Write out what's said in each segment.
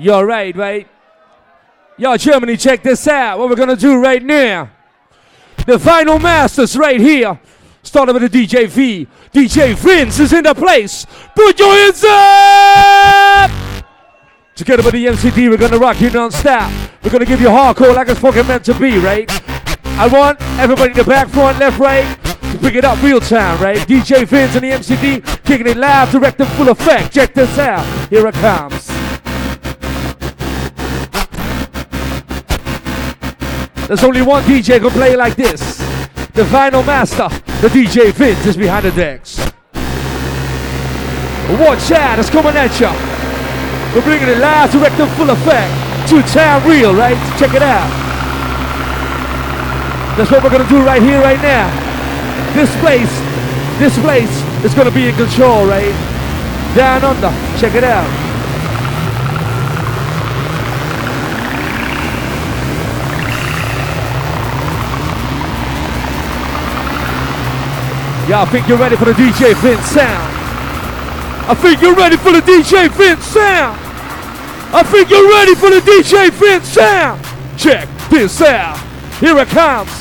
You're right, right? Yo, Germany, check this out. What we're gonna do right now. The final masters right here. Starting with the DJ V. DJ Vince is in the place. Put your hands up! Together with the MCD, we're gonna rock you non-stop. We're gonna give you hardcore like it's fucking meant to be, right? I want everybody in the back, front, left, right to pick it up real time, right? DJ Vince and the MCD kicking it live, direct and full effect. Check this out. Here it comes. There's only one DJ who can play like this. The vinyl master, the DJ Vince, is behind the decks. Watch out, it's coming at ya. We're bringing it live, direct and full effect. Two time real, right? Check it out. That's what we're gonna do right here, right now. This place, this place is gonna be in control, right? Down under, check it out. Y'all think you're ready for the DJ Vince sound? I think you're ready for the DJ Vince sound. I think you're ready for the DJ Vince sound. Check this out. Here it comes.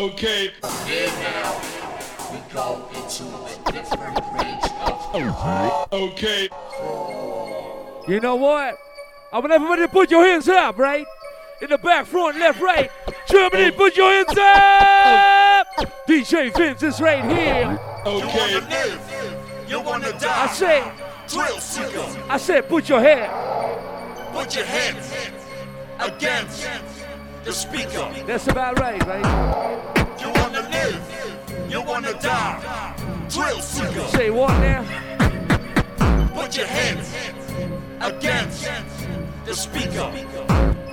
Okay. Okay. You know what? I want everybody to put your hands up, right? In the back, front, left, right. Germany, put your hands up! DJ Vince is right here. You Okay. wanna live, you wanna die. I said, drill seeker. I said, put your head. Put your head against the speaker. That's about right, right? You wanna live, you wanna die. Drill seeker. Say what now? Put your hands against the speaker.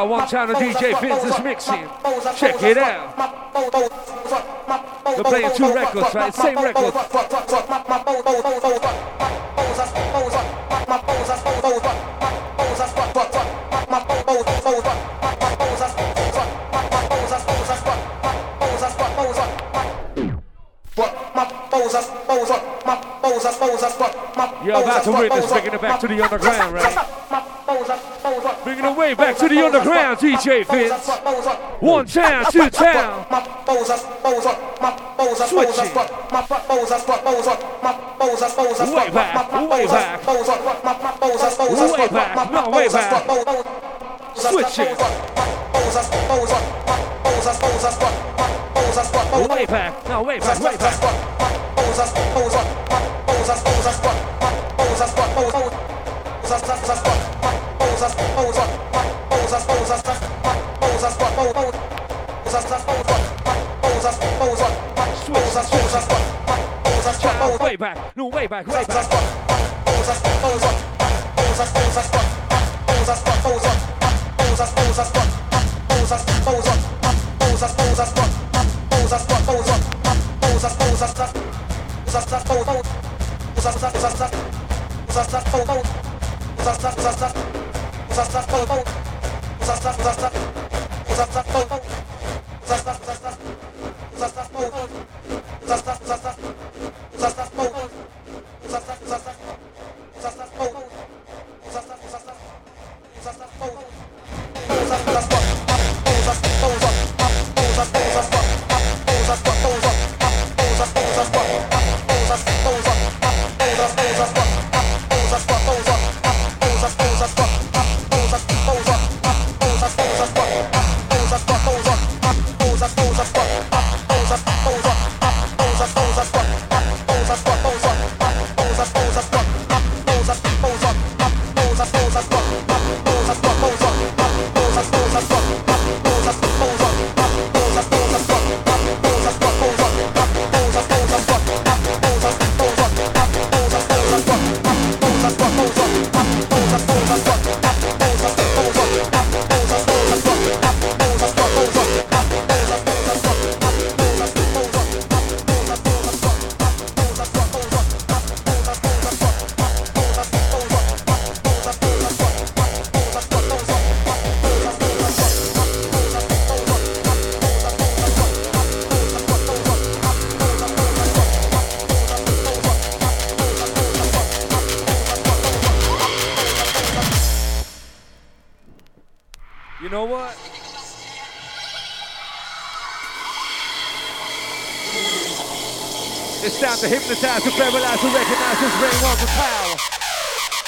Yo, one time the DJ is mixing. Check it out. They're playing two records, right? Same record. You're about to witness bringing it back to the underground, right? Way back to the underground, DJ Vince. One town, two town. Switching. Way back, way back. Way back, no, way back. Switching. Way back, no, way back, way back. Way back, no, way back, way back. You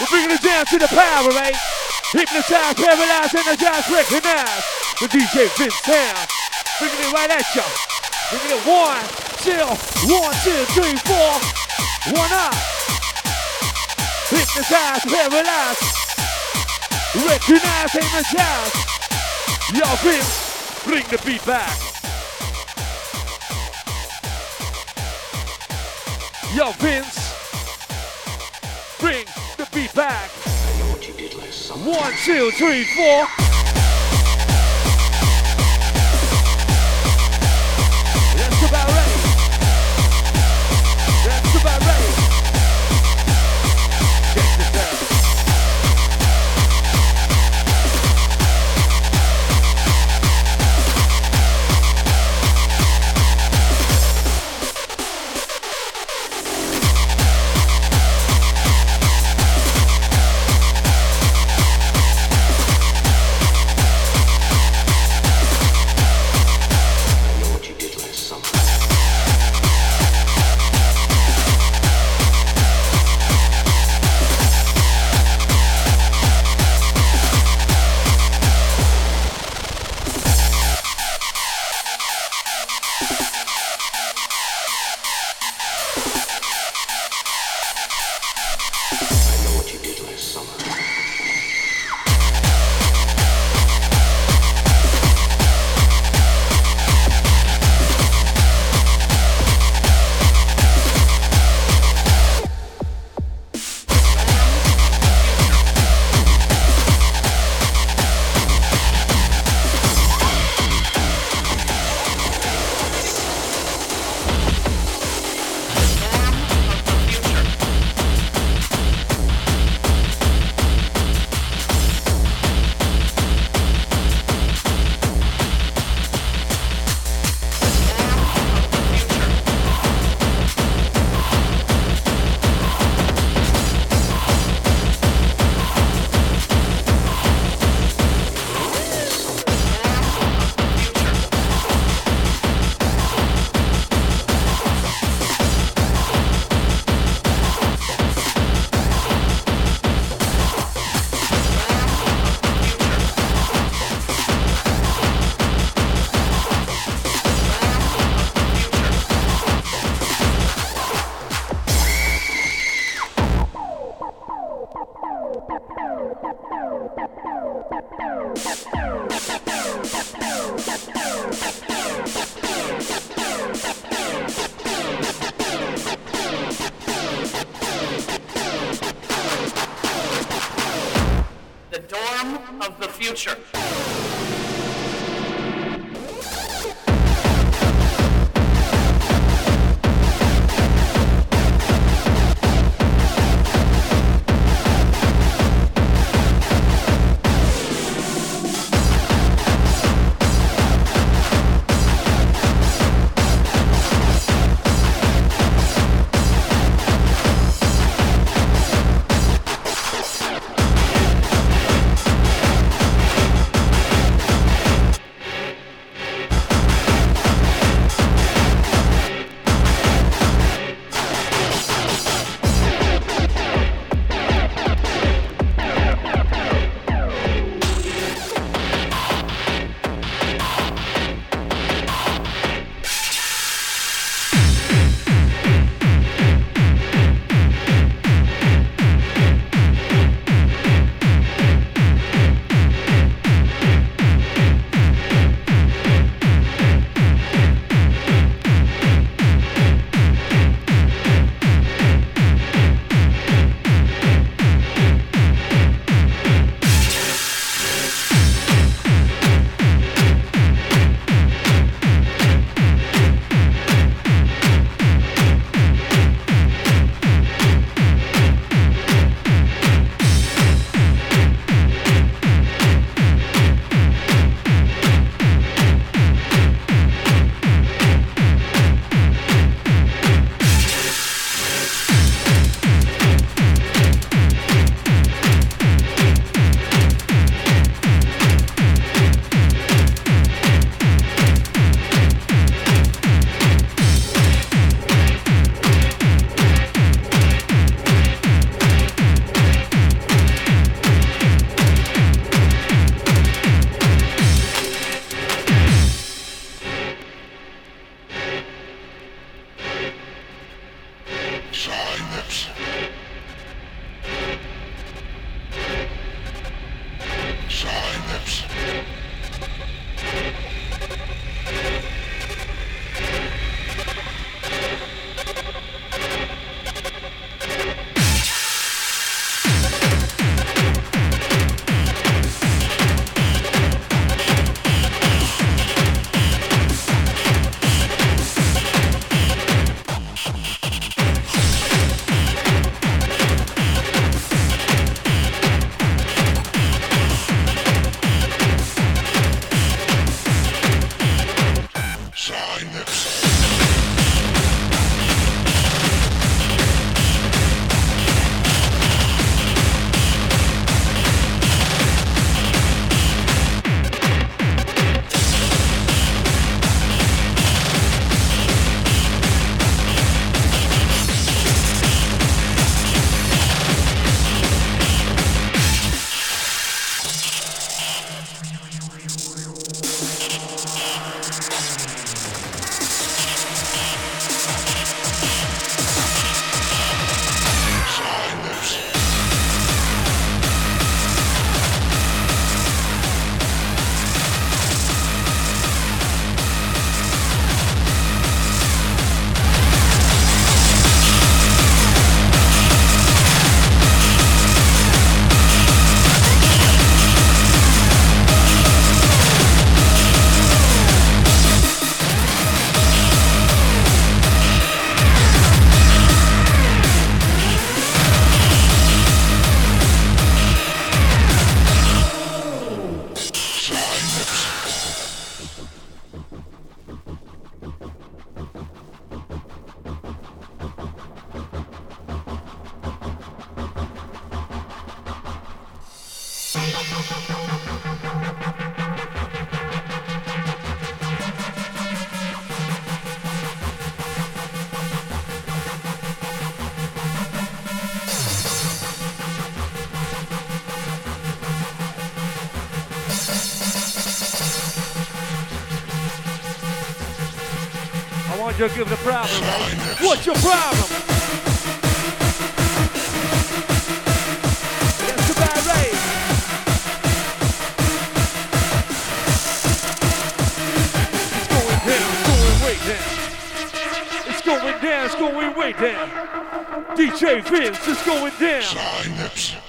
We're bringing it down to the power, right? Hypnotize, paralyze, energize, recognize. The DJ Vince Town. Bringing it right at ya. Bringing it one, two, one, two, three, four. One up. Hypnotize, paralyze. Recognize, hypnotize. Yo, Vince, bring the beat back. Yo, Vince, bring beat back. One, two, three, four. Oops. What's your problem? It's. It's going down, it's going way down. It's going down, it's going way down. DJ Vince is going down.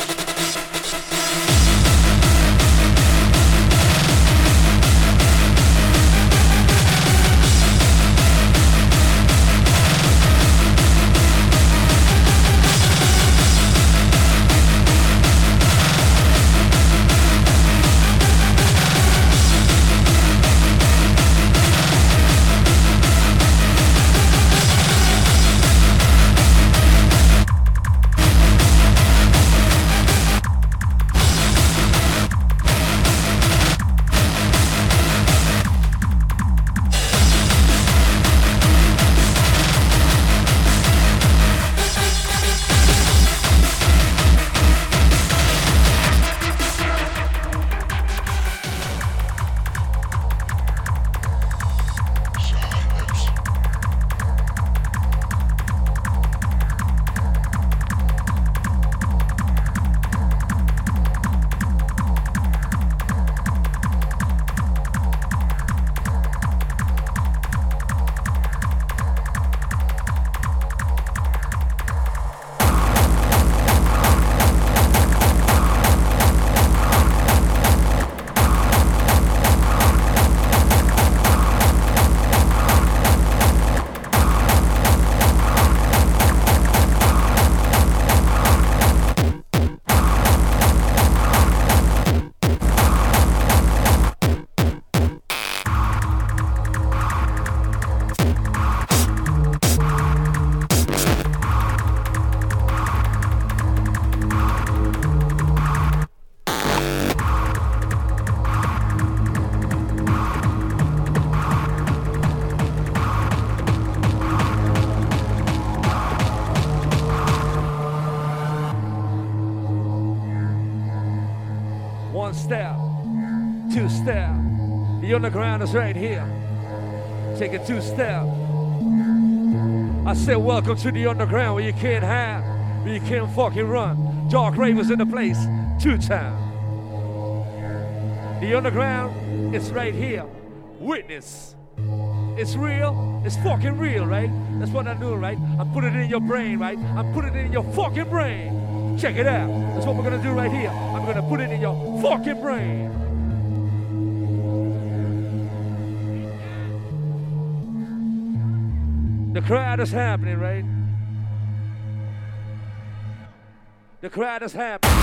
Underground is right here. Take it two step. I said, welcome to the underground where you can't have You can't fucking run. Dark Ravers in the place. Two time. The underground is right here. Witness. It's real. It's fucking real, right? That's what I'm doing, right? I'm putting it in your brain, right? I'm putting it in your fucking brain. Check it out. That's what we're gonna do right here. I'm gonna put it in your fucking brain. The crowd is happening, right? The crowd is happening.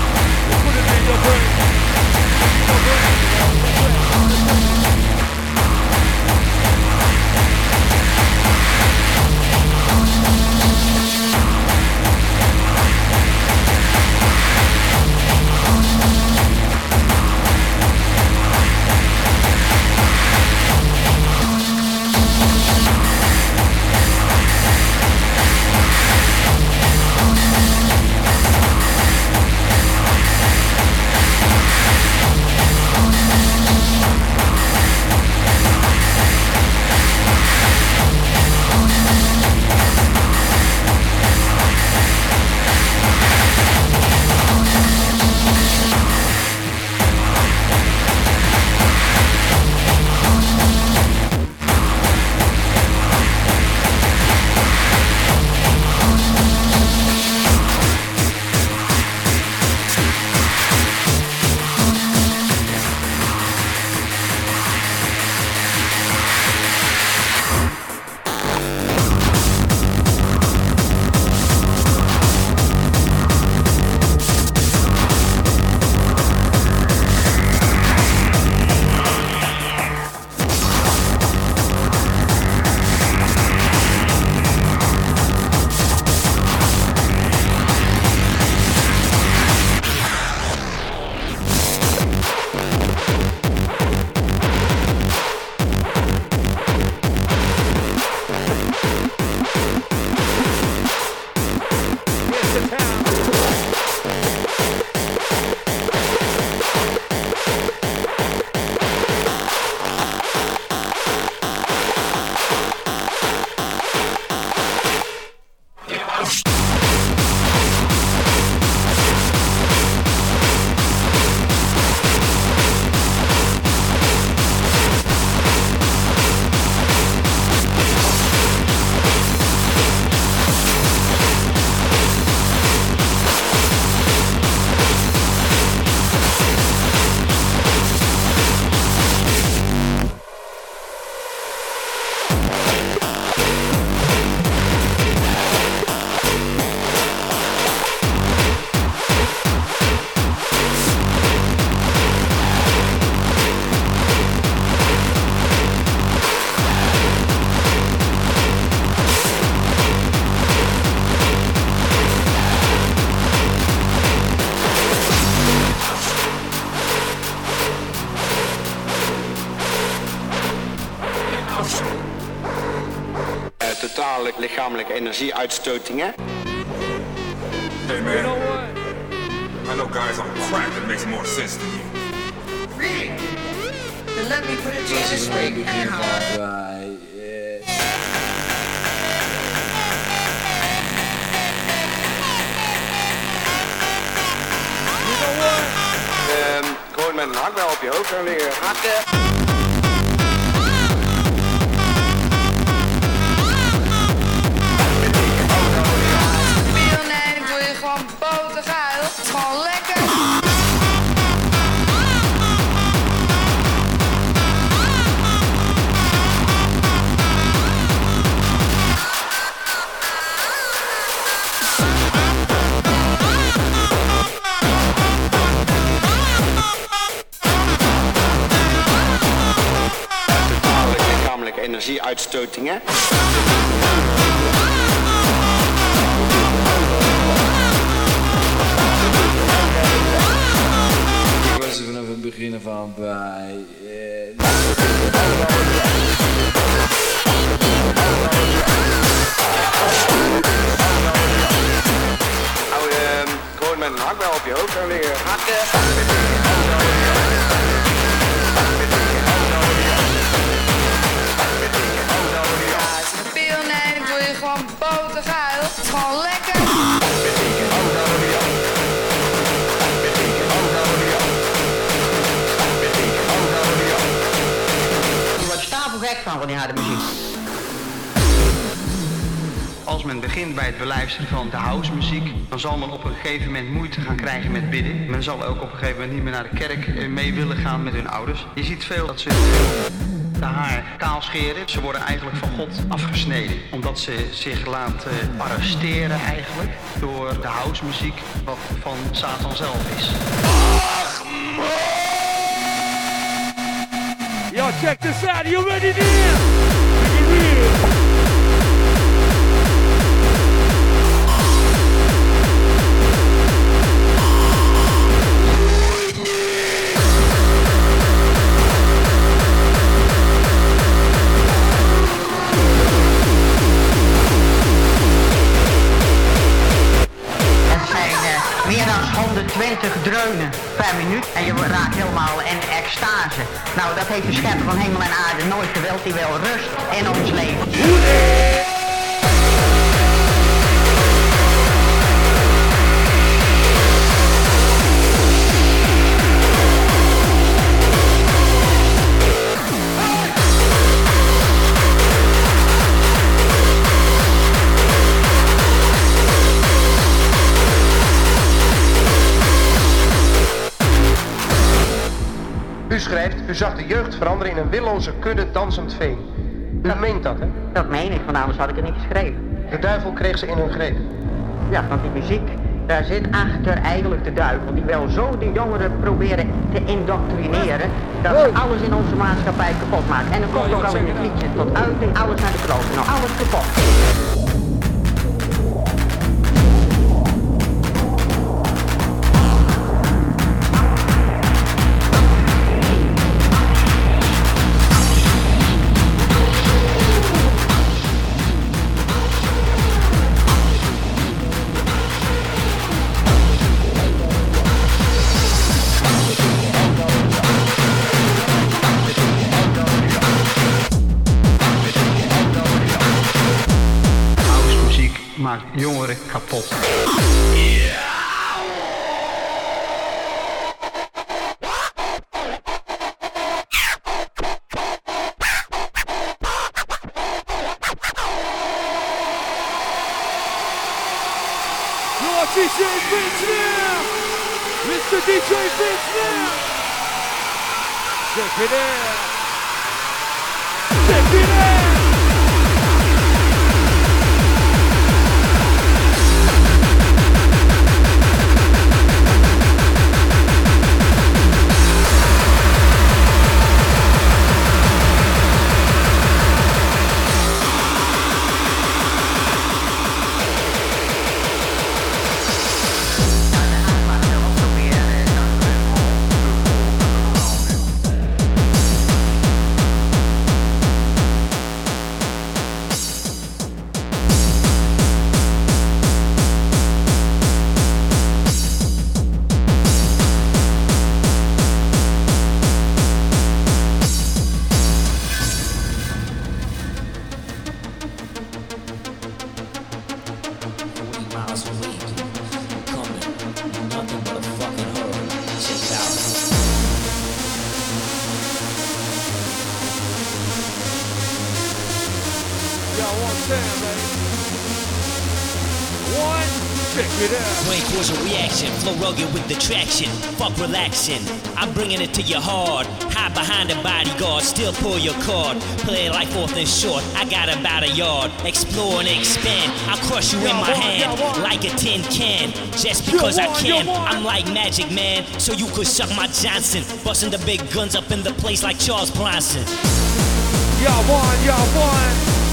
Lichamelijke energieuitstotingen. uitstotingen. afstotingen. Ik was er vanaf het begin van bij. Eh. Hou je ehm, gewoon met een hakbel op je hoofd gaan liggen. Hakken. Die harde muziek. Als men begint bij het beluisteren van de housemuziek, dan zal men op een gegeven moment moeite gaan krijgen met bidden. Men zal ook op een gegeven moment niet meer naar de kerk eh, mee willen gaan met hun ouders. Je ziet veel dat ze de haar kaal scheren. Ze worden eigenlijk van God afgesneden. Omdat ze zich laten arresteren eigenlijk door de housemuziek wat van Satan zelf is. Yo, check this out. You ready there? Make it real. Het zijn eh, meer dan 120 dreunen per minuut en je raakt helemaal in extase. Nou, dat heeft de schepper van hemel en aarde nooit gewild. Die wil rust in ons leven. U schrijft, u zag de jeugd veranderen in een willoze kudde dansend vee. U meent dat, hè? Dat meen ik, want anders had ik het niet geschreven. De duivel kreeg ze in hun greep. Ja, want die muziek, daar zit achter eigenlijk de duivel. Die wil zo de jongeren proberen te indoctrineren, dat ze alles in onze maatschappij kapot maken. En dan komt ook al in het liedje tot uiting, alles naar de kloten, nou, alles kapot. Check rugged with the traction. Fuck relaxing, I'm bringing it to your hard. Hide behind a bodyguard, still pull your card. Play life fourth and short, I got about a yard. Explore and expand, I'll crush you in my hand like a tin can. Just because I can, I'm like Magic Man, so you could suck my Johnson. Busting the big guns up in the place like Charles Bronson. Y'all won, y'all won.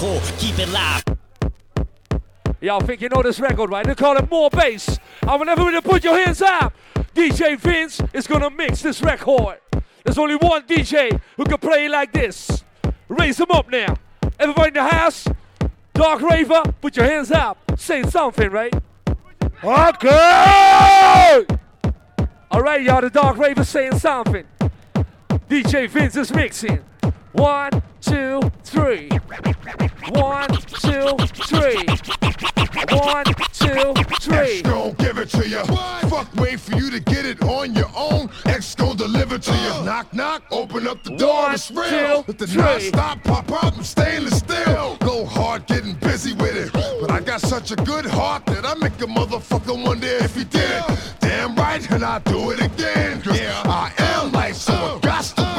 Hardcore will survive hardcore keep it live Y'all think you know this record, right? They call it More Bass. I want everybody to put your hands up. DJ Vince is gonna mix this record. There's only one DJ who can play like this. Raise them up now. Everybody in the house, Dark Raver, put your hands up. Say something, right? Okay! Alright, y'all, the Dark Raver saying something. DJ Vince is mixing. One, two, three. One, two, three. One, two, three. X gon' give it to you. Fuck, wait for you to get it on your own. X gon' deliver to you. Uh. Knock, knock, open up the door, One, it's real. two, Let the three. non-stop pop out, I'm stainless steel. Go hard, getting busy with it. But I got such a good heart that I make a motherfucker wonder if he did it. Damn right, and I do it again. Yeah, I am light, so to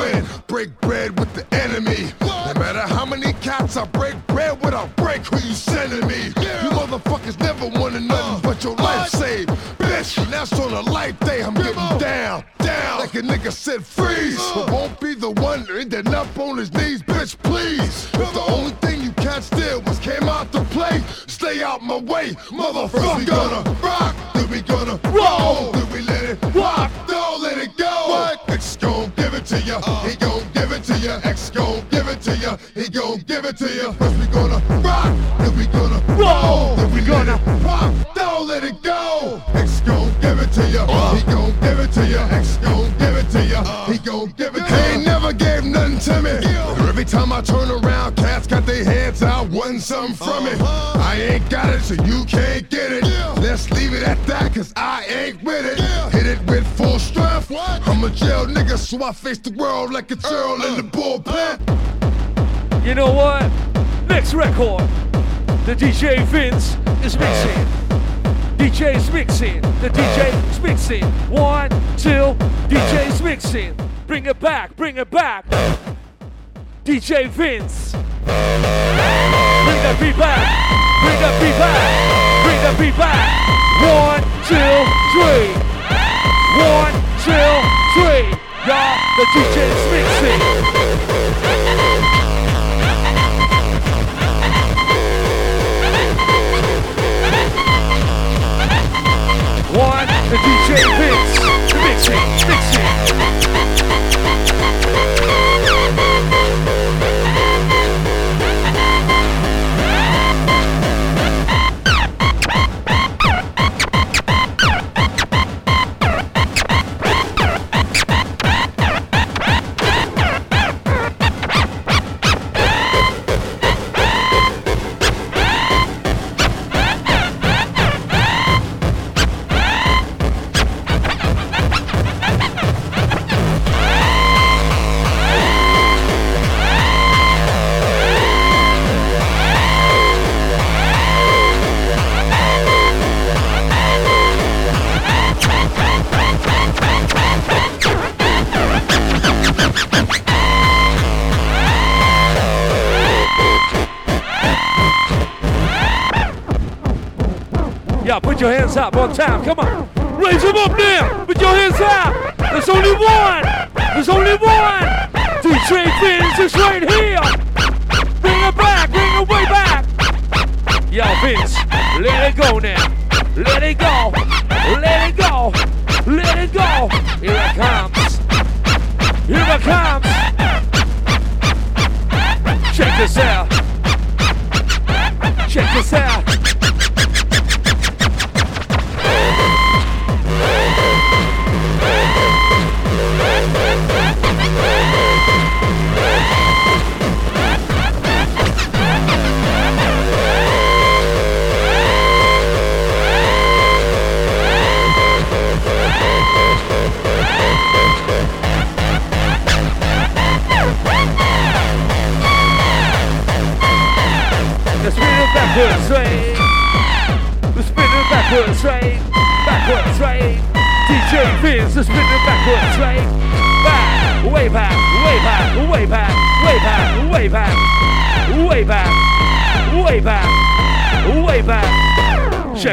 win. Break bread with the enemy. No matter how many cats I break bread with, I'll break who you sending me. You motherfuckers never wanted nothing uh, but your life saved. Bitch, that's on a life day. I'm getting down, down. Like a nigga said, freeze. Uh. But won't be the one ending up on his knees, bitch, please. If the only thing you can't steal was came out to play, stay out my way, motherfucker. we gonna rock, then we gonna roll, then we let it rock, ya, he gon' give it to ya. X gon' give it to ya, he gon' give it to ya. First we gonna rock, then we gonna roll, then we gonna rock, don't let it go. X gon' give it to ya, he gon' give it to ya. X gon' give it to ya, he gon' give it to ya. He ain't never gave nothing to me. Every time I turn around, got their hands out, wanting something from it. Uh-huh. I ain't got it, so you can't get it. Let's leave it at that, cause I ain't with it. Hit it with full strength. I'm a jail nigga, so I face the world like a Earl in the uh-huh. bullpen. Uh-huh. You know what? Next record, the DJ Vince is mixing. DJ's mixing. The DJ's mixing. One, two, DJ's mixing. Bring it back, bring it back. DJ Vince. Bring that beat back. Bring that beat back. Bring that beat back. One, two, three. One, two, three. Y'all, the DJ's mixing. One, the DJ Vince, mixing, mixing.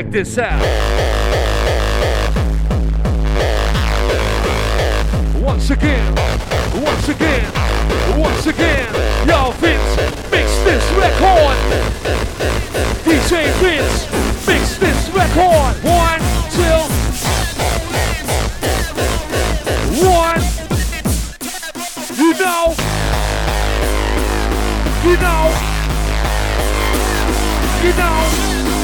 check this out. Once again, once again, once again, y'all Vince, mix this record. DJ Vince, mix this record. One, two, one. You know, you know, you know.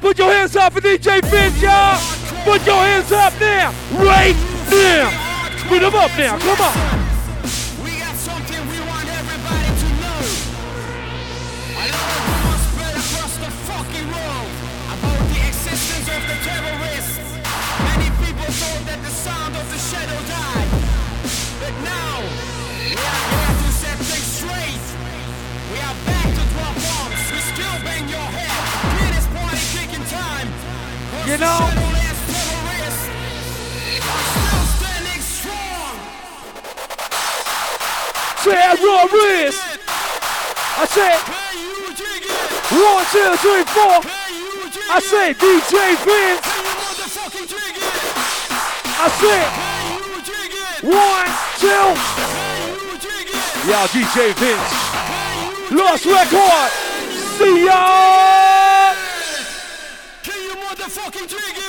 Put your hands up for DJ Vince, y'all. Put your hands up now. Right now. Put them up now. Come on. You know. Terrorist. I said one, two, three, four. I said DJ Vince. I said one, two. Yeah, DJ Vince. Lost record. See ya. Can you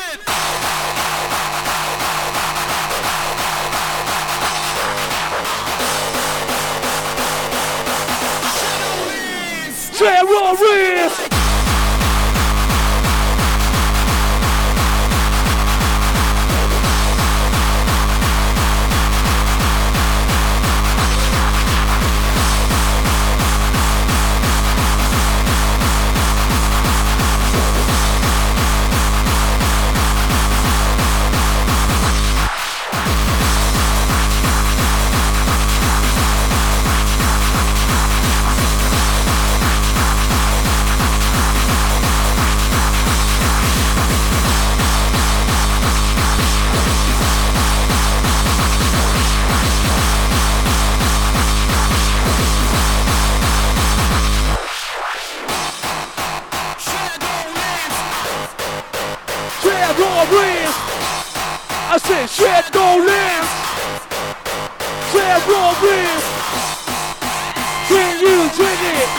I said Shadowlands. Terrorist. Can you dig it?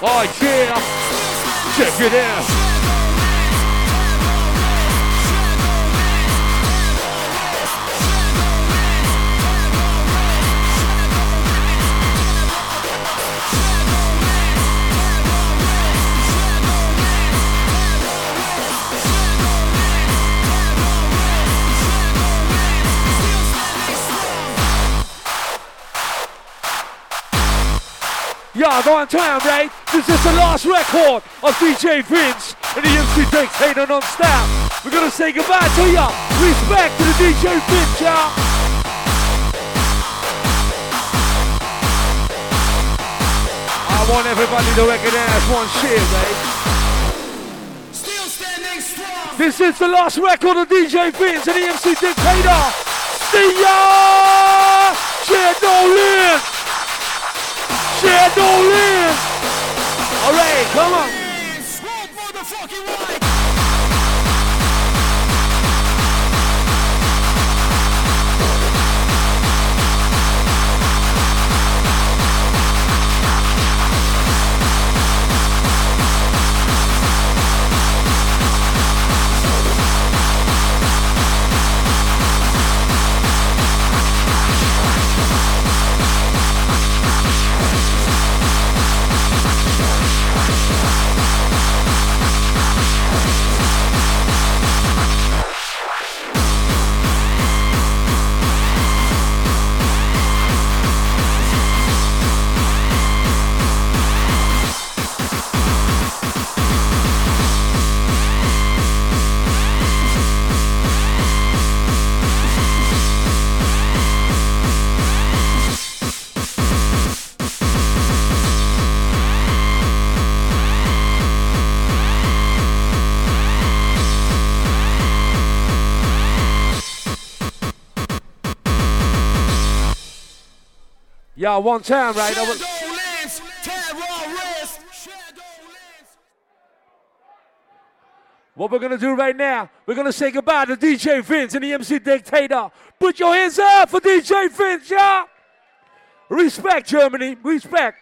Oh yeah. Check it out. Yeah, one time, right? This is the last record of DJ Vince and the MC Dictator non-stop. We're gonna say goodbye to ya. Respect to the DJ Vince, y'all. I want everybody to recognize one shit, right? Still standing strong. This is the last record of DJ Vince and the MC Dictator. See ya! Shadowland! Shadowland! Alright, come on. Yeah, one time, right? Was- terrorist. What we're gonna do right now, we're gonna say goodbye to DJ Vince and the MC Dictator. Put your hands up for DJ Vince, yeah! Respect, Germany, respect.